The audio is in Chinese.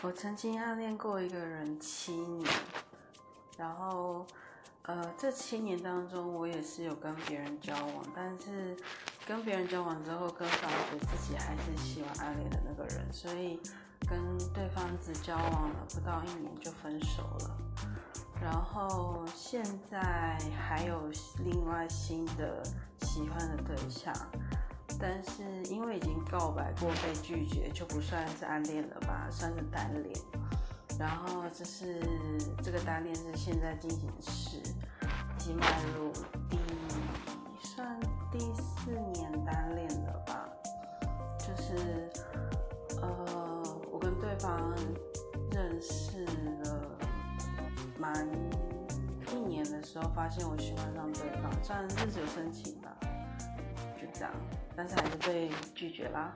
我曾经暗恋过一个人七年，然后，呃，这七年当中，我也是有跟别人交往，但是跟别人交往之后，更发觉自己还是喜欢暗恋的那个人，所以跟对方只交往了不到一年就分手了。然后现在还有另外新的喜欢的对象。但是因为已经告白过被拒绝，就不算是暗恋了吧，算是单恋。然后这是这个单恋是现在进行时，已经迈入第算第四年单恋了吧。就是呃，我跟对方认识了蛮一年的时候，发现我喜欢上对方，算日久生情吧。就这样，但是还是被拒绝了。